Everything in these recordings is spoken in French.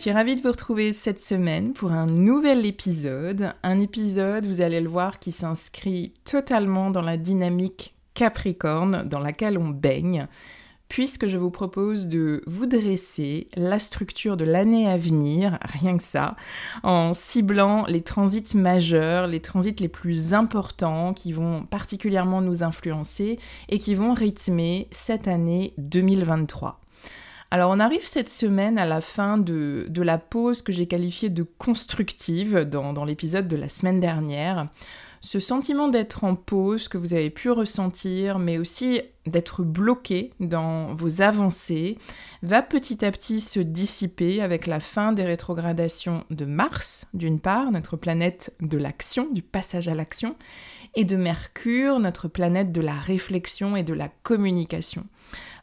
Je suis ravie de vous retrouver cette semaine pour un nouvel épisode. Un épisode, vous allez le voir, qui s'inscrit totalement dans la dynamique Capricorne dans laquelle on baigne puisque je vous propose de vous dresser la structure de l'année à venir, rien que ça, en ciblant les transits majeurs, les transits les plus importants qui vont particulièrement nous influencer et qui vont rythmer cette année 2023. Alors on arrive cette semaine à la fin de, la pause que j'ai qualifiée de constructive dans, dans l'épisode de la semaine dernière. Ce sentiment d'être en pause que vous avez pu ressentir, mais aussi d'être bloqué dans vos avancées, va petit à petit se dissiper avec la fin des rétrogradations de Mars, d'une part, notre planète de l'action, du passage à l'action, et de Mercure, notre planète de la réflexion et de la communication.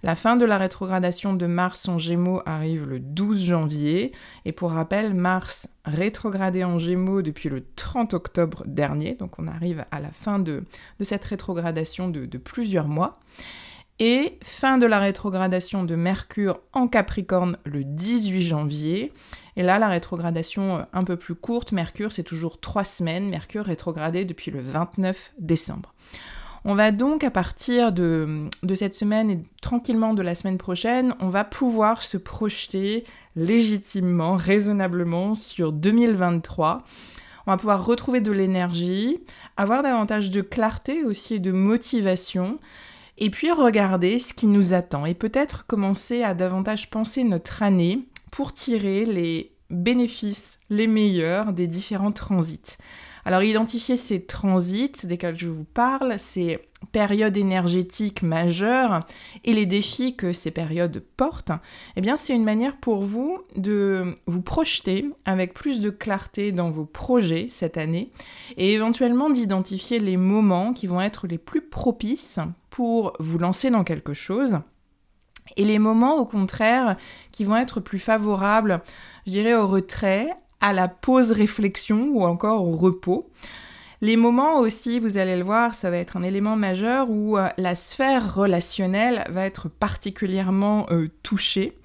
La fin de la rétrogradation de Mars en Gémeaux arrive le 12 janvier, et pour rappel, Mars rétrogradé en Gémeaux depuis le 30 octobre dernier, donc on arrive à la fin de, cette rétrogradation de, de plusieurs mois. Et fin de la rétrogradation de Mercure en Capricorne le 18 janvier. Et là, la rétrogradation euh, un peu plus courte, Mercure, c'est toujours trois semaines. Mercure rétrogradé depuis le 29 décembre. On va donc, à partir de, cette semaine et tranquillement de la semaine prochaine, on va pouvoir se projeter légitimement, raisonnablement sur 2023. On va pouvoir retrouver de l'énergie, avoir davantage de clarté aussi et de motivation, et puis regarder ce qui nous attend et peut-être commencer à davantage penser notre année pour tirer les bénéfices les meilleurs des différents transits. Alors identifier ces transits desquels je vous parle, ces périodes énergétiques majeures et les défis que ces périodes portent, eh bien c'est une manière pour vous de vous projeter avec plus de clarté dans vos projets cette année et éventuellement d'identifier les moments qui vont être les plus propices pour vous lancer dans quelque chose et les moments au contraire qui vont être plus favorables, je dirais, au retrait, à la pause réflexion ou encore au repos. Les moments aussi, vous allez le voir, ça va être un élément majeur où euh, la sphère relationnelle va être particulièrement euh, touchée.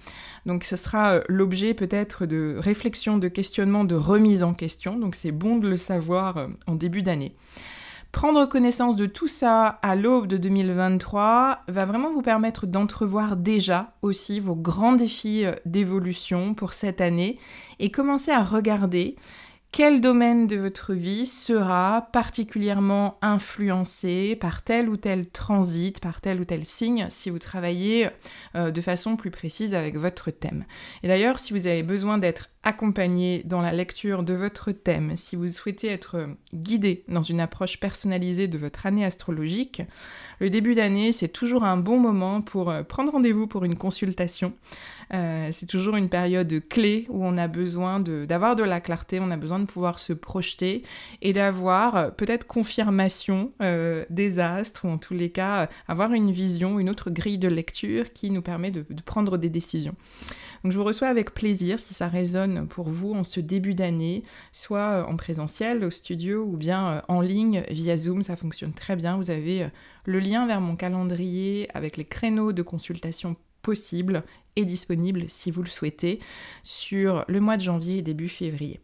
Donc ce sera euh, l'objet peut-être de réflexion, de questionnement, de remise en question. Donc c'est bon de le savoir en début d'année. Prendre connaissance de tout ça à l'aube de 2023 va vraiment vous permettre d'entrevoir déjà aussi vos grands défis euh, d'évolution pour cette année et commencer à regarder quel domaine de votre vie sera particulièrement influencé par tel ou tel transit, par tel ou tel signe, si vous travaillez euh, de façon plus précise avec votre thème. Et d'ailleurs, si vous avez besoin d'être accompagné dans la lecture de votre thème, si vous souhaitez être guidé dans une approche personnalisée de votre année astrologique, le début d'année, c'est toujours un bon moment pour euh, prendre rendez-vous pour une consultation. Euh, c'est toujours une période clé où on a besoin d'avoir de, la clarté, on a besoin de pouvoir se projeter et d'avoir euh, peut-être confirmation des astres ou en tous les cas avoir une vision, une autre grille de lecture qui nous permet de prendre des décisions. Donc je vous reçois avec plaisir si ça résonne pour vous en ce début d'année, soit en présentiel au studio ou bien en ligne via Zoom, ça fonctionne très bien. Vous avez le lien vers mon calendrier avec les créneaux de consultation possibles et disponibles si vous le souhaitez sur le mois de janvier et début février.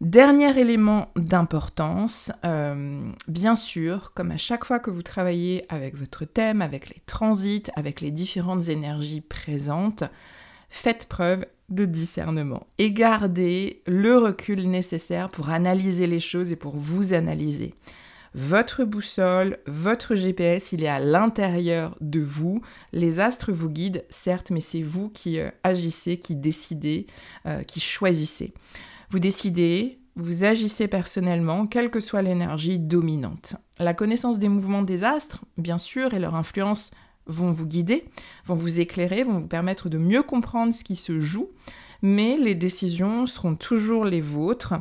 Dernier élément d'importance, euh, bien sûr, comme à chaque fois que vous travaillez avec votre thème, avec les transits, avec les différentes énergies présentes, faites preuve de discernement et gardez le recul nécessaire pour analyser les choses et pour vous analyser. Votre boussole, votre GPS, il est à l'intérieur de vous. Les astres vous guident, certes, mais c'est vous qui euh, agissez, qui décidez, euh, qui choisissez. Vous décidez, vous agissez personnellement, quelle que soit l'énergie dominante. La connaissance des mouvements des astres, bien sûr, et leur influence vont vous guider, vont vous éclairer, vont vous permettre de mieux comprendre ce qui se joue, mais les décisions seront toujours les vôtres.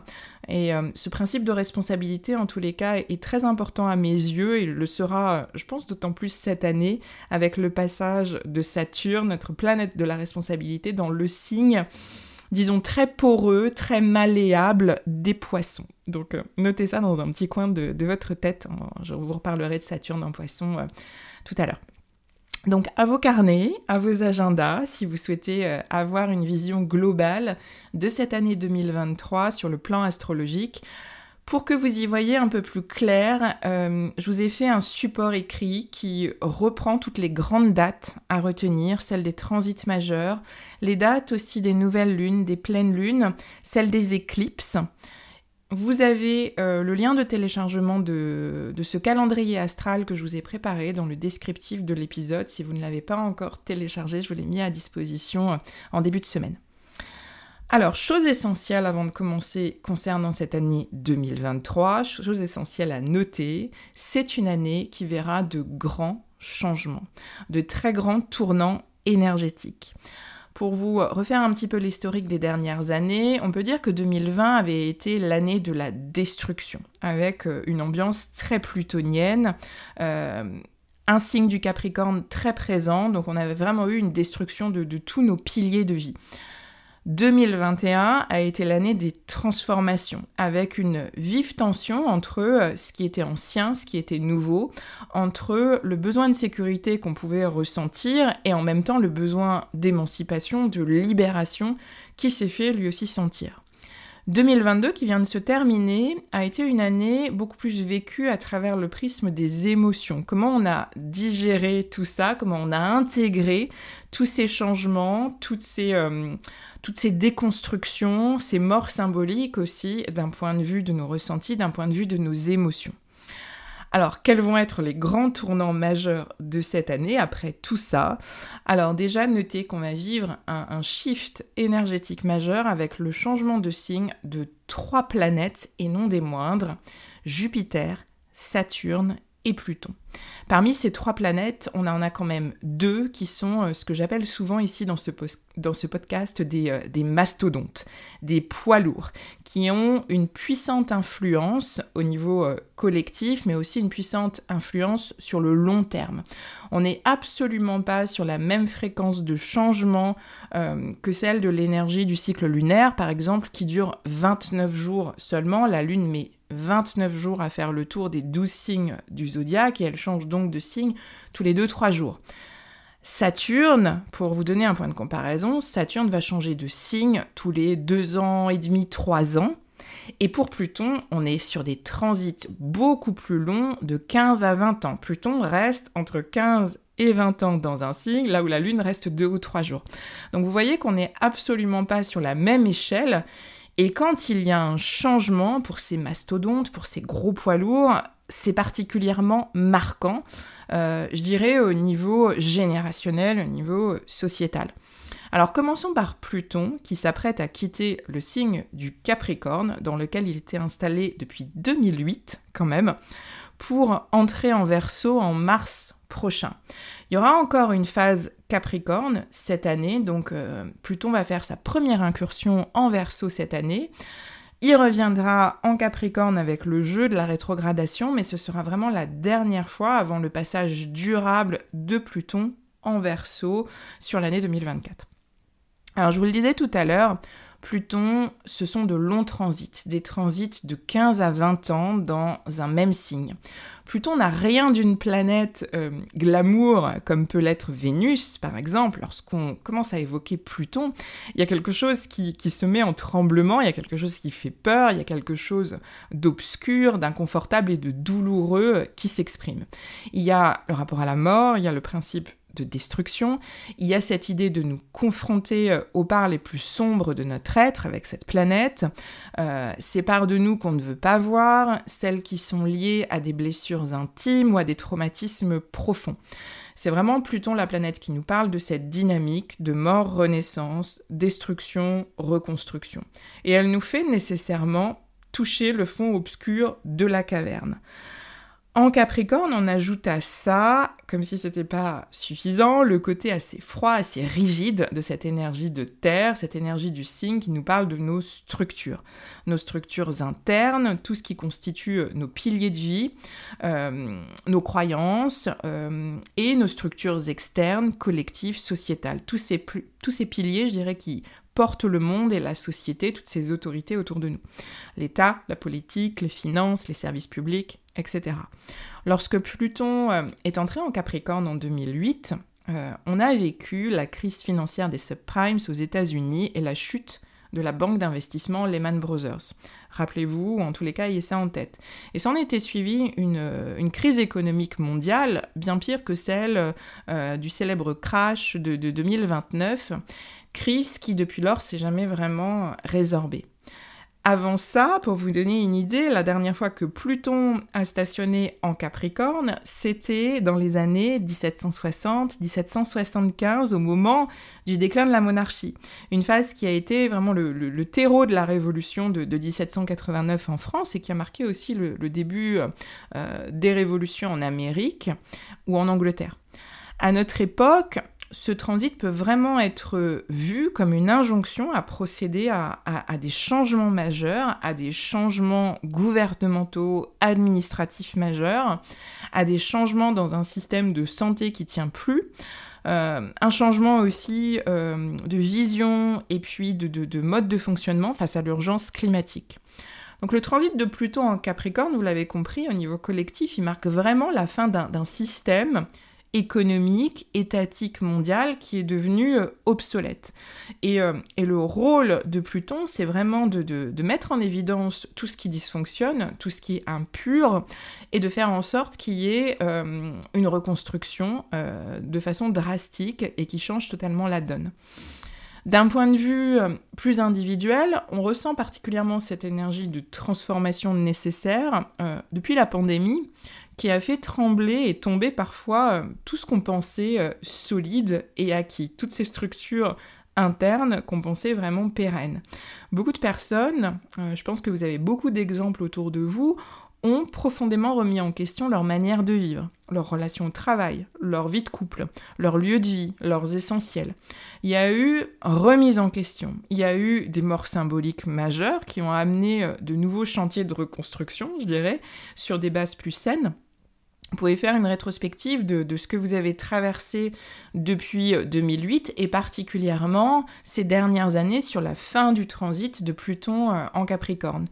Et euh, ce principe de responsabilité, en tous les cas, est très important à mes yeux et le sera, je pense, d'autant plus cette année avec le passage de Saturne, notre planète de la responsabilité, dans le signe disons, très poreux, très malléable des poissons. Donc euh, notez ça dans un petit coin de, votre tête. Je vous reparlerai de Saturne en poisson euh, tout à l'heure. Donc à vos carnets, à vos agendas, si vous souhaitez euh, avoir une vision globale de cette année 2023 sur le plan astrologique, pour que vous y voyez un peu plus clair, euh, je vous ai fait un support écrit qui reprend toutes les grandes dates à retenir, celles des transits majeurs, les dates aussi des nouvelles lunes, des pleines lunes, celles des éclipses. Vous avez euh, le lien de téléchargement de, ce calendrier astral que je vous ai préparé dans le descriptif de l'épisode. Si vous ne l'avez pas encore téléchargé, je vous l'ai mis à disposition euh, en début de semaine. Alors, chose essentielle avant de commencer concernant cette année 2023, chose essentielle à noter, c'est une année qui verra de grands changements, de très grands tournants énergétiques. Pour vous refaire un petit peu l'historique des dernières années, on peut dire que 2020 avait été l'année de la destruction, avec euh, une ambiance très plutonienne. Euh, un signe du Capricorne très présent, donc on avait vraiment eu une destruction de tous nos piliers de vie. 2021 a été l'année des transformations, avec une vive tension entre euh, ce qui était ancien, ce qui était nouveau, entre le besoin de sécurité qu'on pouvait ressentir et en même temps le besoin d'émancipation, de libération qui s'est fait lui aussi sentir. 2022 qui vient de se terminer a été une année beaucoup plus vécue à travers le prisme des émotions. Comment on a digéré tout ça, comment on a intégré tous ces changements, toutes ces, euh, toutes ces déconstructions, ces morts symboliques aussi d'un point de vue de nos ressentis, d'un point de vue de nos émotions? Alors, quels vont être les grands tournants majeurs de cette année après tout ça? Alors déjà, notez qu'on va vivre un, shift énergétique majeur avec le changement de signe de trois planètes et non des moindres, Jupiter, Saturne et Pluton. Parmi ces trois planètes, on en a quand même deux qui sont euh, ce que j'appelle souvent ici dans ce, podcast des, euh, des, mastodontes, des poids lourds, qui ont une puissante influence au niveau euh, collectif, mais aussi une puissante influence sur le long terme. On n'est absolument pas sur la même fréquence de changement que celle de l'énergie du cycle lunaire, par exemple, qui dure 29 jours seulement. La Lune met 29 jours à faire le tour des 12 signes du zodiaque et elle change donc de signe tous les 2-3 jours. Saturne, pour vous donner un point de comparaison, Saturne va changer de signe tous les 2 ans et demi, 3 ans. Et pour Pluton, on est sur des transits beaucoup plus longs de 15 à 20 ans. Pluton reste entre 15 et 20 ans dans un signe, là où la Lune reste 2 ou 3 jours. Donc vous voyez qu'on n'est absolument pas sur la même échelle et quand il y a un changement pour ces mastodontes, pour ces gros poids lourds, c'est particulièrement marquant, euh, je dirais au niveau générationnel, au niveau sociétal. Alors commençons par Pluton qui s'apprête à quitter le signe du Capricorne dans lequel il était installé depuis 2008 quand même pour entrer en Verseau en mars prochain. Il y aura encore une phase Capricorne cette année, donc euh, Pluton va faire sa première incursion en Verseau cette année. Il reviendra en Capricorne avec le jeu de la rétrogradation, mais ce sera vraiment la dernière fois avant le passage durable de Pluton en Verseau sur l'année 2024. Alors je vous le disais tout à l'heure, Pluton, ce sont de longs transits, des transits de 15 à 20 ans dans un même signe. Pluton n'a rien d'une planète euh, glamour comme peut l'être Vénus, par exemple. Lorsqu'on commence à évoquer Pluton, il y a quelque chose qui, qui, se met en tremblement, il y a quelque chose qui fait peur, il y a quelque chose d'obscur, d'inconfortable et de douloureux qui s'exprime. Il y a le rapport à la mort, il y a le principe de destruction. Il y a cette idée de nous confronter euh, aux parts les plus sombres de notre être avec cette planète, euh, ces parts de nous qu'on ne veut pas voir, celles qui sont liées à des blessures intimes ou à des traumatismes profonds. C'est vraiment Pluton, la planète, qui nous parle de cette dynamique de mort, renaissance, destruction, reconstruction. Et elle nous fait nécessairement toucher le fond obscur de la caverne. En Capricorne, on ajoute à ça, comme si c'était pas suffisant, le côté assez froid, assez rigide de cette énergie de terre, cette énergie du signe qui nous parle de nos structures, nos structures internes, tout ce qui constitue nos piliers de vie, euh, nos croyances euh, et nos structures externes, collectives, sociétales. Tous ces, tous ces piliers, je dirais, qui le monde et la société, toutes ces autorités autour de nous. L'État, la politique, les finances, les services publics, etc. Lorsque Pluton euh, est entré en Capricorne en 2008, euh, on a vécu la crise financière des subprimes aux États-Unis et la chute de la banque d'investissement Lehman Brothers. Rappelez-vous, en tous les cas, ayez ça en tête. Et s'en était suivi une, euh, une, crise économique mondiale bien pire que celle du célèbre crash de, de 2029, crise qui depuis lors s'est jamais vraiment résorbée. Avant ça, pour vous donner une idée, la dernière fois que Pluton a stationné en Capricorne, c'était dans les années 1760-1775, au moment du déclin de la monarchie. Une phase qui a été vraiment le, terreau de la révolution de, 1789 en France et qui a marqué aussi le, début euh, des révolutions en Amérique ou en Angleterre. À notre époque, ce transit peut vraiment être vu comme une injonction à procéder à, des changements majeurs, à des changements gouvernementaux, administratifs majeurs, à des changements dans un système de santé qui tient plus, euh, un changement aussi euh, de vision et puis de, de mode de fonctionnement face à l'urgence climatique. Donc le transit de Pluton en Capricorne, vous l'avez compris, au niveau collectif, il marque vraiment la fin d'un système économique, étatique mondial qui est devenu euh, obsolète. Euh, et, le rôle de Pluton, c'est vraiment de, mettre en évidence tout ce qui dysfonctionne, tout ce qui est impur, et de faire en sorte qu'il y ait euh, une reconstruction de façon drastique et qui change totalement la donne. D'un point de vue plus individuel, on ressent particulièrement cette énergie de transformation nécessaire depuis la pandémie qui a fait trembler et tomber parfois euh, tout ce qu'on pensait euh, solide et acquis, toutes ces structures internes qu'on pensait vraiment pérennes. Beaucoup de personnes, euh, je pense que vous avez beaucoup d'exemples autour de vous, ont profondément remis en question leur manière de vivre, leur relation au travail, leur vie de couple, leur lieu de vie, leurs essentiels. Il y a eu remise en question, il y a eu des morts symboliques majeures qui ont amené de nouveaux chantiers de reconstruction, je dirais, sur des bases plus saines. Vous pouvez faire une rétrospective de, ce que vous avez traversé depuis 2008 euh, et particulièrement ces dernières années sur la fin du transit de Pluton euh, en Capricorne.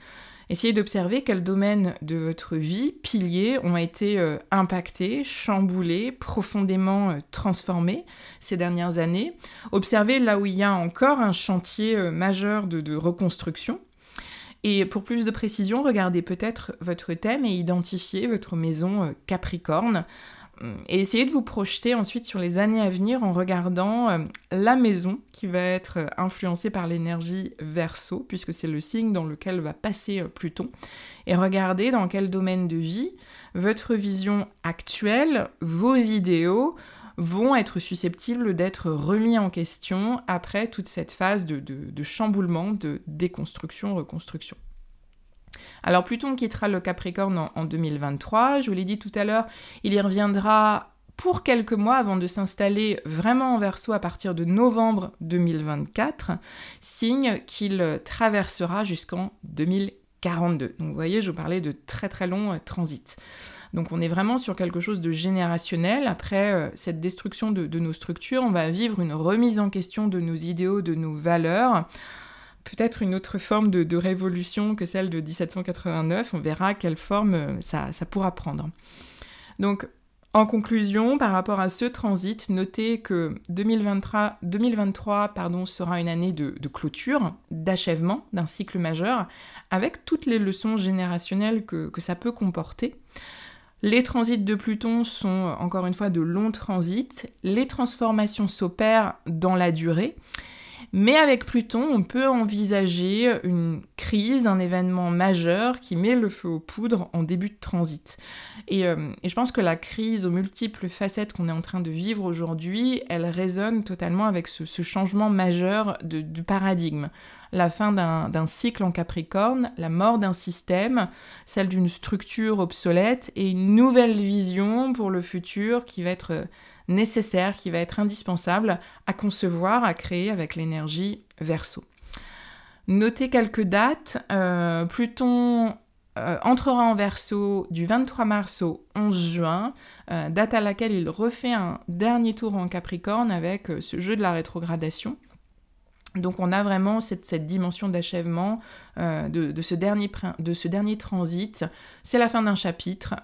Essayez d'observer quels domaines de votre vie, piliers, ont été euh, impactés, chamboulés, profondément transformés ces dernières années. Observez là où il y a encore un chantier majeur de reconstruction et pour plus de précision, regardez peut-être votre thème et identifiez votre maison euh, Capricorne. Hum, et essayez de vous projeter ensuite sur les années à venir en regardant euh, la maison qui va être euh, influencée par l'énergie Verseau, puisque c'est le signe dans lequel va passer Pluton. Et regardez dans quel domaine de vie votre vision actuelle, vos idéaux, vont être susceptibles d'être remis en question après toute cette phase de, chamboulement, de déconstruction, reconstruction. Alors Pluton quittera le Capricorne en, en 2023, je vous l'ai dit tout à l'heure, il y reviendra pour quelques mois avant de s'installer vraiment en verso à partir de novembre 2024, signe qu'il traversera jusqu'en 2042. Donc vous voyez, je vous parlais de très très longs euh, transits. Donc on est vraiment sur quelque chose de générationnel. Après euh, cette destruction de, nos structures, on va vivre une remise en question de nos idéaux, de nos valeurs peut-être une autre forme de, révolution que celle de 1789. On verra quelle forme ça, ça pourra prendre. Donc en conclusion, par rapport à ce transit, notez que 2023, 2023 pardon, sera une année de, clôture, d'achèvement d'un cycle majeur, avec toutes les leçons générationnelles que ça peut comporter. Les transits de Pluton sont encore une fois de longs transits. Les transformations s'opèrent dans la durée. Mais avec Pluton, on peut envisager une crise, un événement majeur qui met le feu aux poudres en début de transit. Et, euh, je pense que la crise aux multiples facettes qu'on est en train de vivre aujourd'hui, elle résonne totalement avec ce, changement majeur de, paradigme. La fin d'un cycle en Capricorne, la mort d'un système, celle d'une structure obsolète et une nouvelle vision pour le futur qui va être nécessaire, qui va être indispensable à concevoir, à créer avec l'énergie verso. Notez quelques dates. Euh, Pluton euh, entrera en verso du 23 mars au 11 juin, euh, date à laquelle il refait un dernier tour en Capricorne avec ce jeu de la rétrogradation. Donc on a vraiment cette, dimension d'achèvement de, ce dernier, de ce dernier transit. C'est la fin d'un chapitre,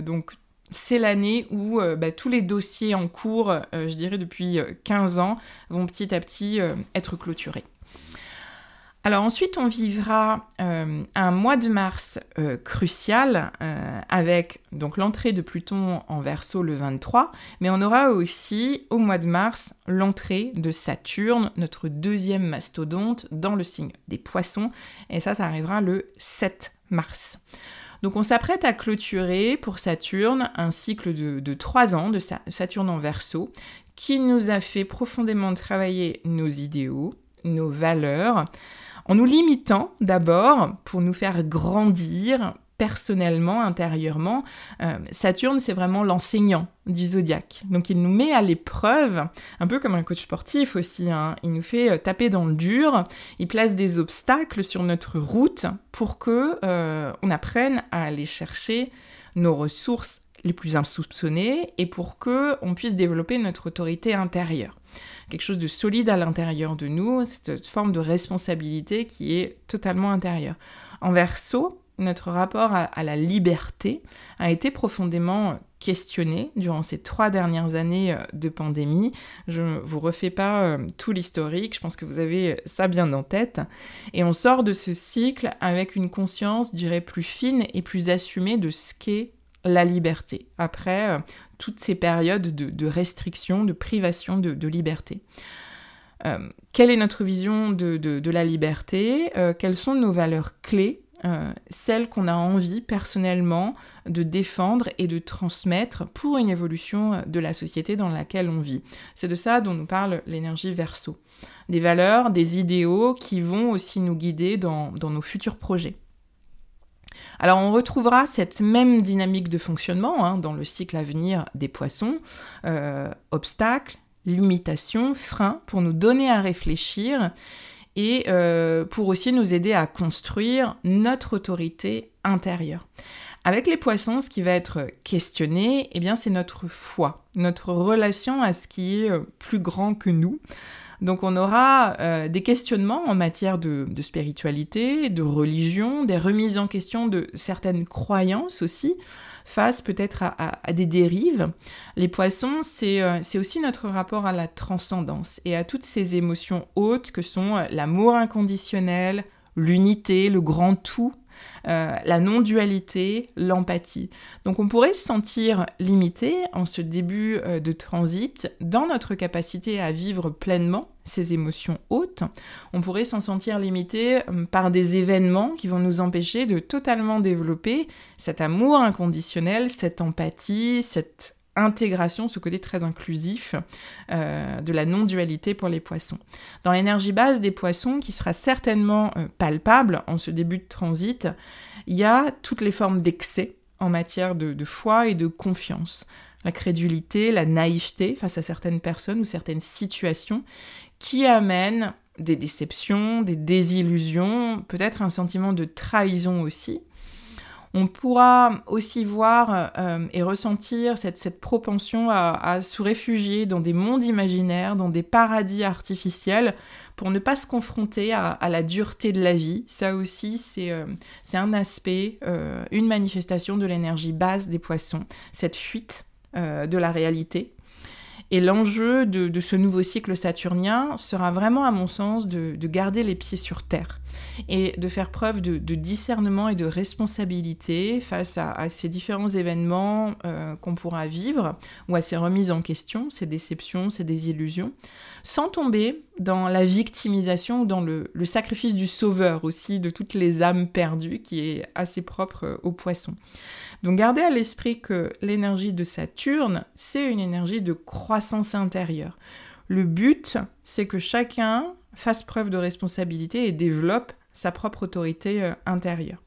donc c'est l'année où euh, bah, tous les dossiers en cours, euh, je dirais depuis 15 euh, ans, vont petit à petit être clôturés. Alors ensuite, on vivra un mois de mars crucial avec donc l'entrée de Pluton en Verseau le 23, mais on aura aussi au mois de mars l'entrée de Saturne, notre deuxième mastodonte, dans le signe des Poissons, et ça, ça arrivera le 7 mars. Donc on s'apprête à clôturer pour Saturne un cycle de, trois ans de Saturne en verso qui nous a fait profondément travailler nos idéaux, nos valeurs, en nous limitant d'abord pour nous faire grandir personnellement, intérieurement. Euh, Saturne, c'est vraiment l'enseignant du zodiaque. Donc il nous met à l'épreuve, un peu comme un coach sportif aussi. Hein. Il nous fait euh, taper dans le dur, il place des obstacles sur notre route pour que euh, on apprenne à aller chercher nos ressources les plus insoupçonnées et pour que on puisse développer notre autorité intérieure. Quelque chose de solide à l'intérieur de nous, cette forme de responsabilité qui est totalement intérieure. En verso, notre rapport à, la liberté a été profondément questionné durant ces trois dernières années euh, de pandémie. Je ne vous refais pas euh, tout l'historique, je pense que vous avez ça bien en tête. Et on sort de ce cycle avec une conscience, je dirais, plus fine et plus assumée de ce qu'est la liberté, après euh, toutes ces périodes de, restriction, de privation de, liberté. quelle est notre vision de, la liberté? Quelles sont nos valeurs clés? Euh, celle qu'on a envie personnellement de défendre et de transmettre pour une évolution de la société dans laquelle on vit. C'est de ça dont nous parle l'énergie verso. Des valeurs, des idéaux qui vont aussi nous guider dans, nos futurs projets. Alors on retrouvera cette même dynamique de fonctionnement hein, dans le cycle à venir des poissons, euh, obstacles, limitations, freins, pour nous donner à réfléchir et euh, pour aussi nous aider à construire notre autorité intérieure. Avec les poissons, ce qui va être questionné, eh bien, c'est notre foi, notre relation à ce qui est euh, plus grand que nous. Donc on aura euh, des questionnements en matière de, spiritualité, de religion, des remises en question de certaines croyances aussi, face peut-être à, des dérives. Les poissons, euh, c'est aussi notre rapport à la transcendance et à toutes ces émotions hautes que sont euh, l'amour inconditionnel, l'unité, le grand tout, euh, la non-dualité, l'empathie. Donc on pourrait se sentir limité en ce début de transit dans notre capacité à vivre pleinement ces émotions hautes. On pourrait s'en sentir limité euh, par des événements qui vont nous empêcher de totalement développer cet amour inconditionnel, cette empathie, cette intégration, ce côté très inclusif euh, de la non-dualité pour les poissons. Dans l'énergie base des poissons, qui sera certainement euh, palpable en ce début de transit, il y a toutes les formes d'excès en matière de foi et de confiance la crédulité, la naïveté face à certaines personnes ou certaines situations qui amènent des déceptions, des désillusions, peut-être un sentiment de trahison aussi. On pourra aussi voir euh, et ressentir cette, propension à, se réfugier dans des mondes imaginaires, dans des paradis artificiels, pour ne pas se confronter à, la dureté de la vie. Ça aussi, c'est euh, un aspect, euh, une manifestation de l'énergie basse des poissons, cette fuite de la réalité. Et l'enjeu de, ce nouveau cycle saturnien sera vraiment, à mon sens, de, garder les pieds sur terre et de faire preuve de, discernement et de responsabilité face à, ces différents événements euh, qu'on pourra vivre ou à ces remises en question, ces déceptions, ces désillusions, sans tomber dans la victimisation ou dans le, le sacrifice du sauveur aussi de toutes les âmes perdues qui est assez propre aux poissons. Donc gardez à l'esprit que l'énergie de Saturne, c'est une énergie de croissance intérieure. Le but, c'est que chacun fasse preuve de responsabilité et développe sa propre autorité euh, intérieure.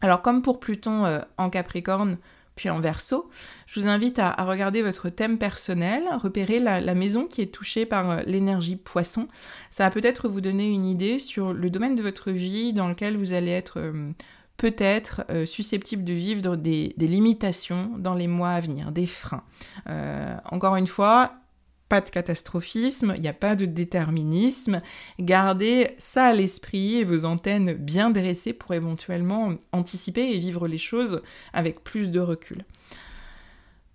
Alors comme pour Pluton euh, en Capricorne, puis en Verseau, je vous invite à, regarder votre thème personnel, repérer la, maison qui est touchée par euh, l'énergie poisson. Ça va peut-être vous donner une idée sur le domaine de votre vie dans lequel vous allez être peut-être euh, susceptible de vivre des, limitations dans les mois à venir, des freins. Euh, encore une fois, pas de catastrophisme, il n'y a pas de déterminisme. Gardez ça à l'esprit et vos antennes bien dressées pour éventuellement anticiper et vivre les choses avec plus de recul.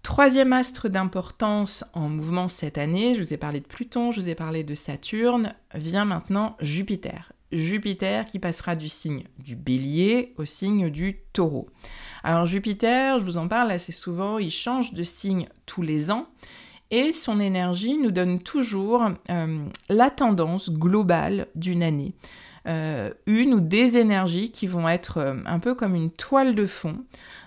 Troisième astre d'importance en mouvement cette année, je vous ai parlé de Pluton, je vous ai parlé de Saturne, vient maintenant Jupiter. Jupiter qui passera du signe du bélier au signe du taureau. Alors Jupiter, je vous en parle assez souvent, il change de signe tous les ans et son énergie nous donne toujours euh, la tendance globale d'une année. Euh, une ou des énergies qui vont être euh, un peu comme une toile de fond,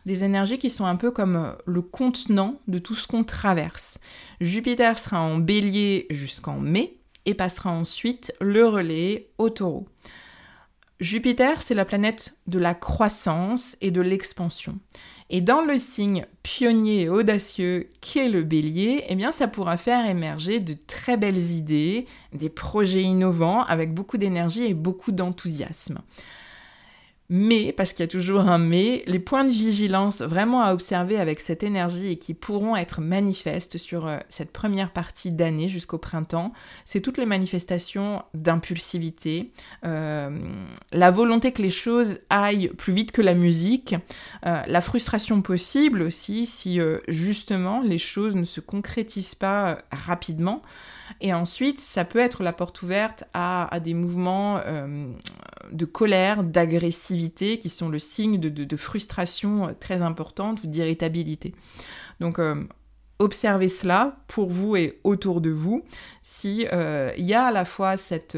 des énergies qui sont un peu comme le contenant de tout ce qu'on traverse. Jupiter sera en bélier jusqu'en mai, et passera ensuite le relais au taureau. Jupiter, c'est la planète de la croissance et de l'expansion. Et dans le signe pionnier et audacieux qu'est le bélier, eh bien ça pourra faire émerger de très belles idées, des projets innovants avec beaucoup d'énergie et beaucoup d'enthousiasme. Mais, parce qu'il y a toujours un mais, les points de vigilance vraiment à observer avec cette énergie et qui pourront être manifestes sur euh, cette première partie d'année jusqu'au printemps, c'est toutes les manifestations d'impulsivité, euh, la volonté que les choses aillent plus vite que la musique, euh, la frustration possible aussi si justement les choses ne se concrétisent pas rapidement. Et ensuite, ça peut être la porte ouverte à, des mouvements de colère, d'agressivité, qui sont le signe de, frustration euh, très importante d'irritabilité. Donc, euh, observez cela pour vous et autour de vous. Si il y a à la fois cette,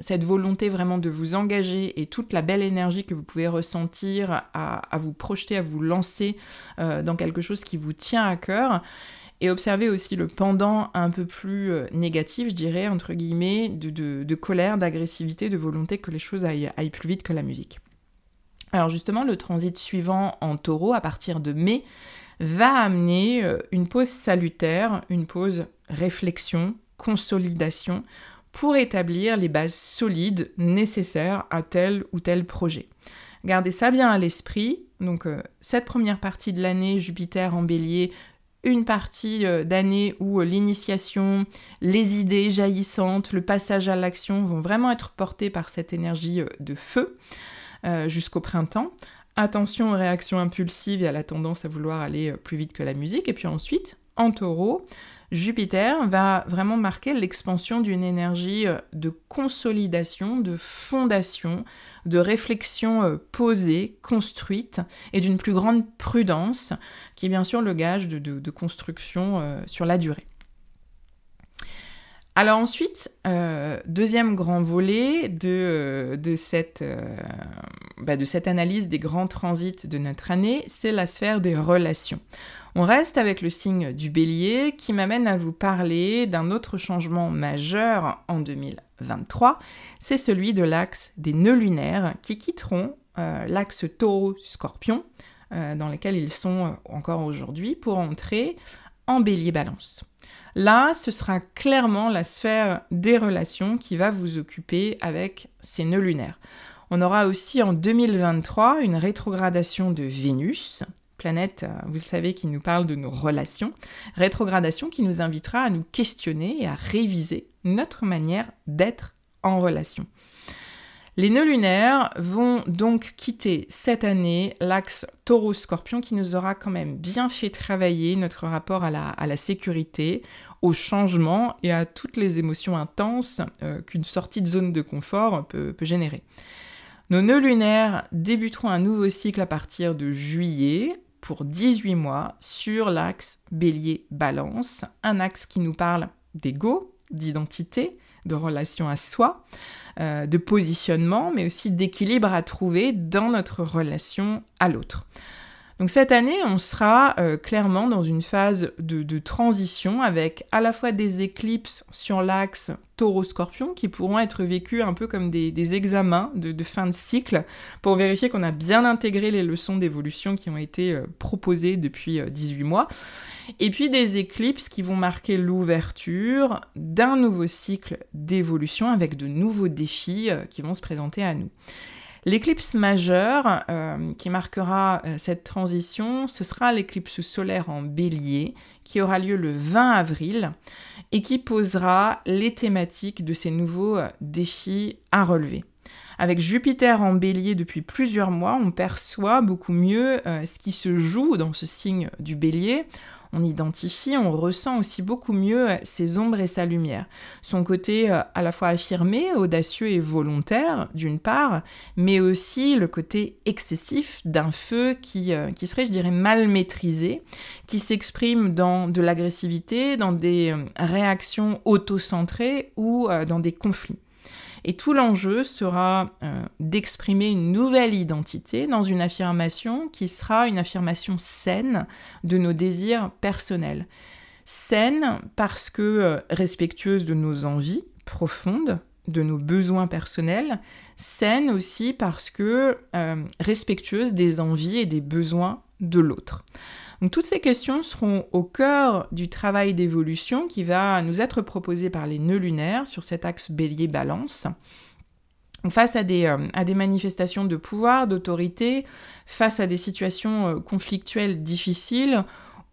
cette, volonté vraiment de vous engager et toute la belle énergie que vous pouvez ressentir à, à vous projeter, à vous lancer dans quelque chose qui vous tient à cœur, et observer aussi le pendant un peu plus euh, négatif, je dirais, entre guillemets, de, colère, d'agressivité, de volonté que les choses aillent, plus vite que la musique. Alors justement, le transit suivant en taureau, à partir de mai, va amener euh, une pause salutaire, une pause réflexion, consolidation, pour établir les bases solides nécessaires à tel ou tel projet. Gardez ça bien à l'esprit. Donc euh, cette première partie de l'année, Jupiter en bélier une partie euh, d'année où euh, l'initiation, les idées jaillissantes, le passage à l'action vont vraiment être portés par cette énergie euh, de feu jusqu'au printemps. Attention aux réactions impulsives et à la tendance à vouloir aller plus vite que la musique. Et puis ensuite, en taureau, Jupiter va vraiment marquer l'expansion d'une énergie de consolidation, de fondation, de réflexion euh, posée, construite, et d'une plus grande prudence, qui est bien sûr le gage de, construction euh, sur la durée. Alors ensuite, euh, deuxième grand volet bah, de cette analyse des grands transits de notre année, c'est la sphère des relations. On reste avec le signe du bélier qui m'amène à vous parler d'un autre changement majeur en 2023, c'est celui de l'axe des nœuds lunaires qui quitteront euh, l'axe taureau-scorpion euh, dans lequel ils sont euh, encore aujourd'hui pour entrer en bélier balance. Là, ce sera clairement la sphère des relations qui va vous occuper avec ces nœuds lunaires. On aura aussi en 2023 une rétrogradation de Vénus, planète, euh, vous le savez, qui nous parle de nos relations. Rétrogradation qui nous invitera à nous questionner et à réviser notre manière d'être en relation. Les nœuds lunaires vont donc quitter cette année l'axe taureau-scorpion qui nous aura quand même bien fait travailler notre rapport à la, sécurité, au changement et à toutes les émotions intenses euh, qu'une sortie de zone de confort peut, peut générer. Nos nœuds lunaires débuteront un nouveau cycle à partir de juillet pour 18 mois sur l'axe bélier-balance, un axe qui nous parle d'ego, d'identité, de relation à soi, euh, de positionnement, mais aussi d'équilibre à trouver dans notre relation à l'autre. Donc cette année, on sera euh, clairement dans une phase de, transition avec à la fois des éclipses sur l'axe taureau-scorpion qui pourront être vécues un peu comme des, examens de, fin de cycle pour vérifier qu'on a bien intégré les leçons d'évolution qui ont été euh, proposées depuis 18 mois. Et puis des éclipses qui vont marquer l'ouverture d'un nouveau cycle d'évolution avec de nouveaux défis euh, qui vont se présenter à nous. L'éclipse majeure euh, qui marquera euh, cette transition, ce sera l'éclipse solaire en bélier qui aura lieu le 20 avril et qui posera les thématiques de ces nouveaux défis à relever. Avec Jupiter en bélier depuis plusieurs mois, on perçoit beaucoup mieux ce qui se joue dans ce signe du bélier on identifie, on ressent aussi beaucoup mieux ses ombres et sa lumière. Son côté euh, à la fois affirmé, audacieux et volontaire, d'une part, mais aussi le côté excessif d'un feu qui, euh, qui serait, je dirais, mal maîtrisé, qui s'exprime dans de l'agressivité, dans des euh, réactions auto-centrées ou dans des conflits. Et tout l'enjeu sera euh, d'exprimer une nouvelle identité dans une affirmation qui sera une affirmation saine de nos désirs personnels. Saine parce que euh, respectueuse de nos envies profondes, de nos besoins personnels, saine aussi parce que euh, respectueuse des envies et des besoins de l'autre. Toutes ces questions seront au cœur du travail d'évolution qui va nous être proposé par les nœuds lunaires sur cet axe bélier-balance. Face à des, euh, à des, manifestations de pouvoir, d'autorité, face à des situations euh, conflictuelles difficiles,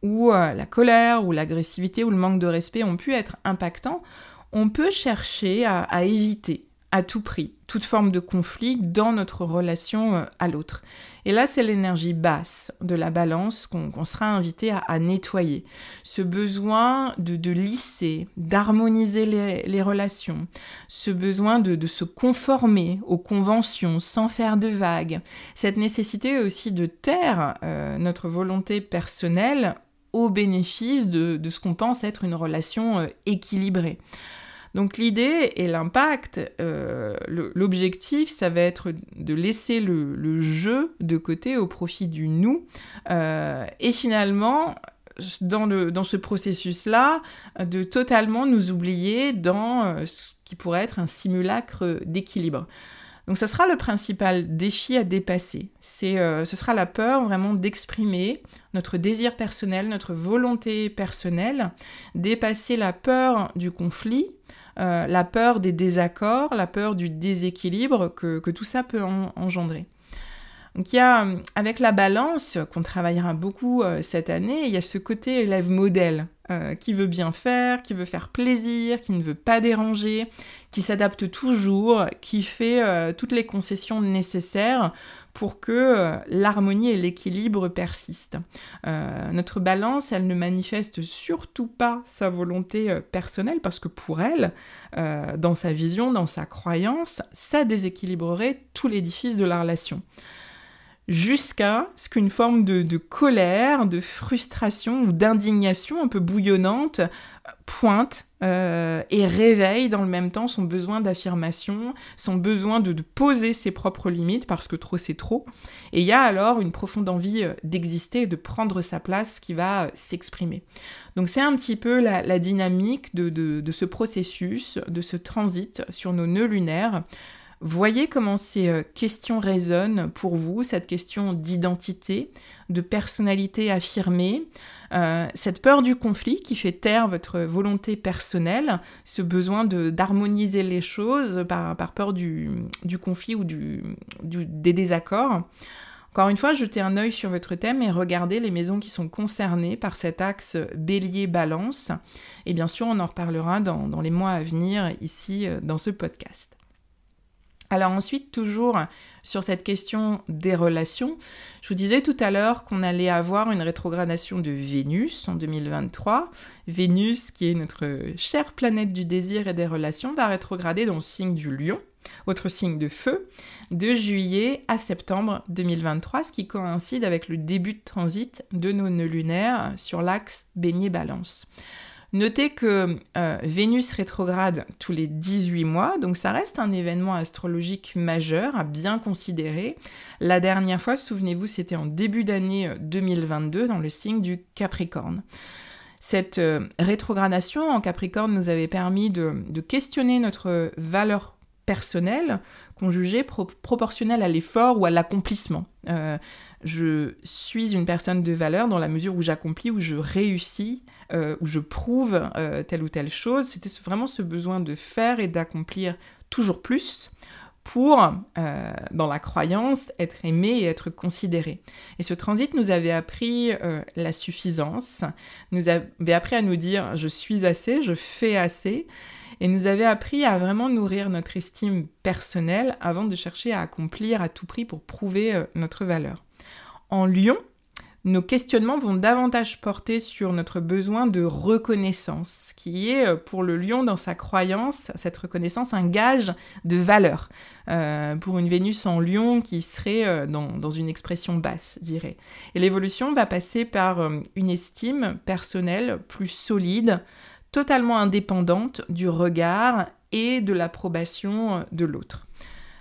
où euh, la colère ou l'agressivité ou le manque de respect ont pu être impactants, on peut chercher à éviter à tout prix toute forme de conflit dans notre relation euh, à l'autre. Et là, c'est l'énergie basse de la balance qu'on sera invité à, nettoyer. Ce besoin de, lisser, d'harmoniser les, relations, ce besoin de, se conformer aux conventions sans faire de vagues, cette nécessité aussi de taire euh, notre volonté personnelle au bénéfice de, ce qu'on pense être une relation euh, équilibrée. Donc l'idée et l'impact, euh, l'objectif, ça va être de laisser le, jeu de côté au profit du nous. Euh, et finalement, dans, ce processus-là, de totalement nous oublier dans euh, ce qui pourrait être un simulacre d'équilibre. Donc ça sera le principal défi à dépasser. Ce sera la peur vraiment d'exprimer notre désir personnel, notre volonté personnelle, dépasser la peur du conflit, euh, la peur des désaccords, la peur du déséquilibre que, tout ça peut engendrer. Donc il y a, avec la balance, qu'on travaillera beaucoup euh, cette année, il y a ce côté élève modèle, euh, qui veut bien faire, qui veut faire plaisir, qui ne veut pas déranger, qui s'adapte toujours, qui fait toutes les concessions nécessaires pour que euh, l'harmonie et l'équilibre persistent. Euh, notre balance, elle ne manifeste surtout pas sa volonté euh, personnelle parce que pour elle, dans sa vision, dans sa croyance, ça déséquilibrerait tout l'édifice de la relation jusqu'à ce qu'une forme de, colère, de frustration ou d'indignation un peu bouillonnante pointe euh, et réveille dans le même temps son besoin d'affirmation, son besoin de, poser ses propres limites parce que trop c'est trop. Et il y a alors une profonde envie euh, d'exister de prendre sa place qui va euh, s'exprimer. Donc c'est un petit peu la, dynamique de, ce processus, de ce transit sur nos nœuds lunaires Voyez comment ces euh, questions résonnent pour vous, cette question d'identité, de personnalité affirmée, euh, cette peur du conflit qui fait taire votre volonté personnelle, ce besoin d'harmoniser les choses par, peur du, conflit ou des désaccords. Encore une fois, jetez un œil sur votre thème et regardez les maisons qui sont concernées par cet axe bélier-balance. Et bien sûr, on en reparlera dans les mois à venir ici euh, dans ce podcast. Alors ensuite, toujours sur cette question des relations, je vous disais tout à l'heure qu'on allait avoir une rétrogradation de Vénus en 2023. Vénus, qui est notre chère planète du désir et des relations, va rétrograder dans le signe du lion, votre signe de feu, de juillet à septembre 2023, ce qui coïncide avec le début de transit de nos nœuds lunaires sur l'axe Bélier-Balance. Notez que euh, Vénus rétrograde tous les 18 mois, donc ça reste un événement astrologique majeur à bien considérer. La dernière fois, souvenez-vous, c'était en début d'année 2022 euh, dans le signe du Capricorne. Cette euh, rétrogradation en Capricorne nous avait permis de, questionner notre valeur personnelle qu'on jugeait proportionnelle à l'effort ou à l'accomplissement je suis une personne de valeur dans la mesure où j'accomplis, où je réussis, euh, où je prouve euh, telle ou telle chose. C'était vraiment ce besoin de faire et d'accomplir toujours plus pour, euh, dans la croyance, être aimé et être considéré. Et ce transit nous avait appris la suffisance, nous avait appris à nous dire je suis assez, je fais assez, et nous avait appris à vraiment nourrir notre estime personnelle avant de chercher à accomplir à tout prix pour prouver notre valeur. En Lyon, nos questionnements vont davantage porter sur notre besoin de reconnaissance, qui est euh, pour le lion dans sa croyance, cette reconnaissance, un gage de valeur. Euh, pour une Vénus en lion qui serait euh, dans, une expression basse, je dirais. Et l'évolution va passer par une estime personnelle plus solide, totalement indépendante du regard et de l'approbation de l'autre.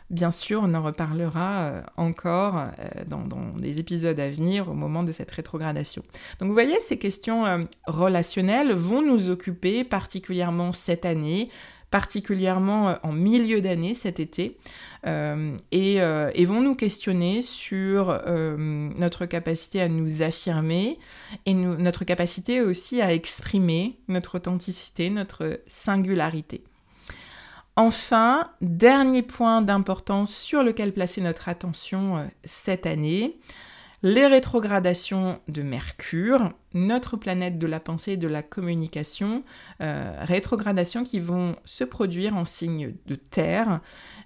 Bien sûr, on en reparlera euh, encore euh, dans, des épisodes à venir au moment de cette rétrogradation. Donc vous voyez, ces questions euh, relationnelles vont nous occuper particulièrement cette année, particulièrement en milieu d'année cet été, et, vont nous questionner sur notre capacité à nous affirmer et notre capacité aussi à exprimer notre authenticité, notre singularité. Enfin, dernier point d'importance sur lequel placer notre attention euh, cette année, les rétrogradations de Mercure, notre planète de la pensée et de la communication, euh, rétrogradations qui vont se produire en signe de terre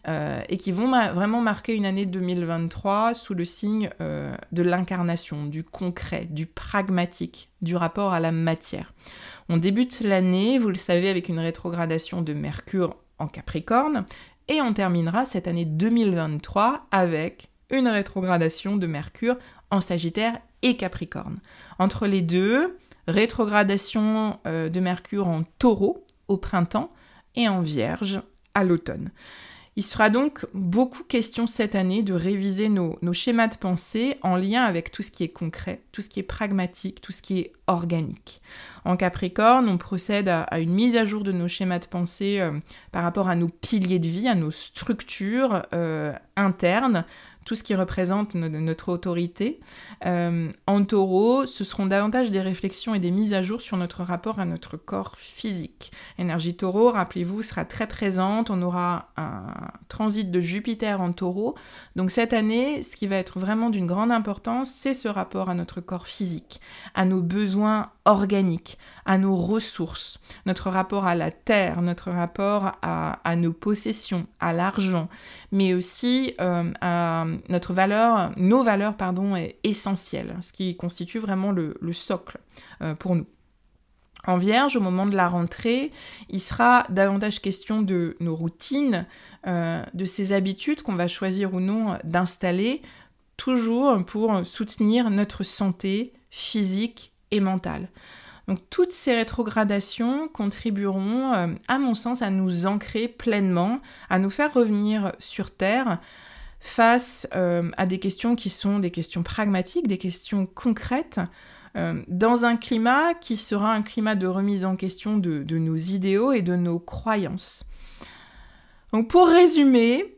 euh, et qui vont vraiment marquer une année 2023 sous le signe de l'incarnation, du concret, du pragmatique, du rapport à la matière. On débute l'année, vous le savez, avec une rétrogradation de Mercure en Capricorne, et on terminera cette année 2023 avec une rétrogradation de Mercure en Sagittaire et Capricorne. Entre les deux, rétrogradation euh, de Mercure en Taureau au printemps et en Vierge à l'automne. Il sera donc beaucoup question cette année de réviser nos, schémas de pensée en lien avec tout ce qui est concret, tout ce qui est pragmatique, tout ce qui est organique. En Capricorne, on procède à, une mise à jour de nos schémas de pensée euh, par rapport à nos piliers de vie, à nos structures euh, internes, tout ce qui représente notre autorité. Euh, en taureau, ce seront davantage des réflexions et des mises à jour sur notre rapport à notre corps physique. Énergie taureau, rappelez-vous, sera très présente. On aura un transit de Jupiter en taureau. Donc cette année, ce qui va être vraiment d'une grande importance, c'est ce rapport à notre corps physique, à nos besoins organiques, à nos ressources, notre rapport à la terre, notre rapport à, nos possessions, à l'argent, mais aussi euh, à notre valeur, nos valeurs, pardon, essentielles, ce qui constitue vraiment le, socle euh, pour nous. En vierge, au moment de la rentrée, il sera davantage question de nos routines, euh, de ces habitudes qu'on va choisir ou non d'installer, toujours pour soutenir notre santé physique et mentale. Donc toutes ces rétrogradations contribueront, euh, à mon sens, à nous ancrer pleinement, à nous faire revenir sur Terre face euh, à des questions qui sont des questions pragmatiques, des questions concrètes, euh, dans un climat qui sera un climat de remise en question de, nos idéaux et de nos croyances. Donc pour résumer,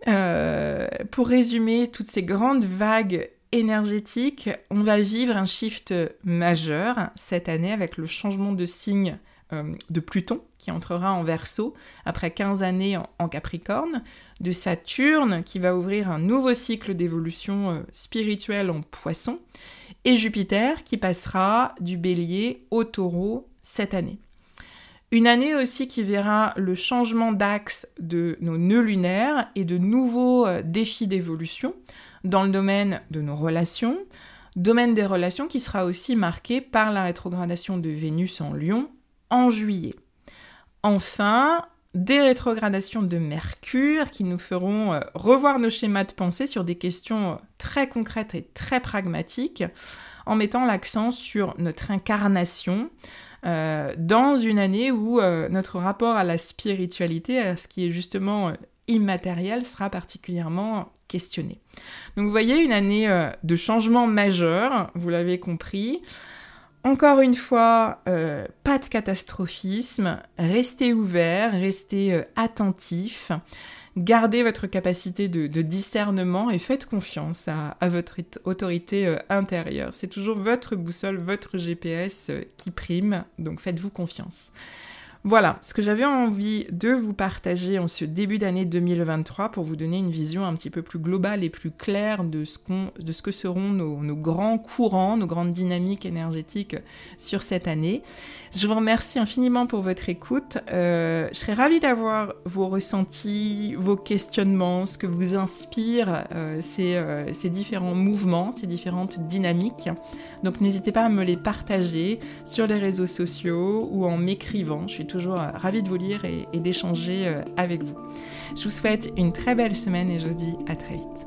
pour résumer toutes ces grandes vagues énergétiques, on va vivre un shift majeur cette année avec le changement de signe euh, de Pluton qui entrera en Verseau après 15 années en, Capricorne, de Saturne qui va ouvrir un nouveau cycle d'évolution euh, spirituelle en Poisson, et Jupiter qui passera du Bélier au Taureau cette année. Une année aussi qui verra le changement d'axe de nos nœuds lunaires et de nouveaux euh, défis d'évolution dans le domaine de nos relations, domaine des relations qui sera aussi marqué par la rétrogradation de Vénus en Lion en juillet. Enfin, des rétrogradations de Mercure qui nous feront euh, revoir nos schémas de pensée sur des questions très concrètes et très pragmatiques en mettant l'accent sur notre incarnation, euh, dans une année où euh, notre rapport à la spiritualité, à ce qui est justement euh, immatériel, sera particulièrement questionné. Donc vous voyez, une année de changement majeur, vous l'avez compris. Encore une fois, pas de catastrophisme, restez ouverts, restez attentifs. Gardez votre capacité de, discernement et faites confiance à, votre autorité euh, intérieure. C'est toujours votre boussole, votre GPS euh, qui prime, donc faites-vous confiance. Voilà ce que j'avais envie de vous partager en ce début d'année 2023 pour vous donner une vision un petit peu plus globale et plus claire de ce, que seront nos, grands courants, nos grandes dynamiques énergétiques sur cette année. Je vous remercie infiniment pour votre écoute. Euh, je serais ravie d'avoir vos ressentis, vos questionnements, ce que vous inspire euh, ces, euh, ces différents mouvements, ces différentes dynamiques. Donc n'hésitez pas à me les partager sur les réseaux sociaux ou en m'écrivant. Je suis toujours euh, ravie de vous lire et, et d'échanger euh, avec vous. Je vous souhaite une très belle semaine et je vous dis à très vite.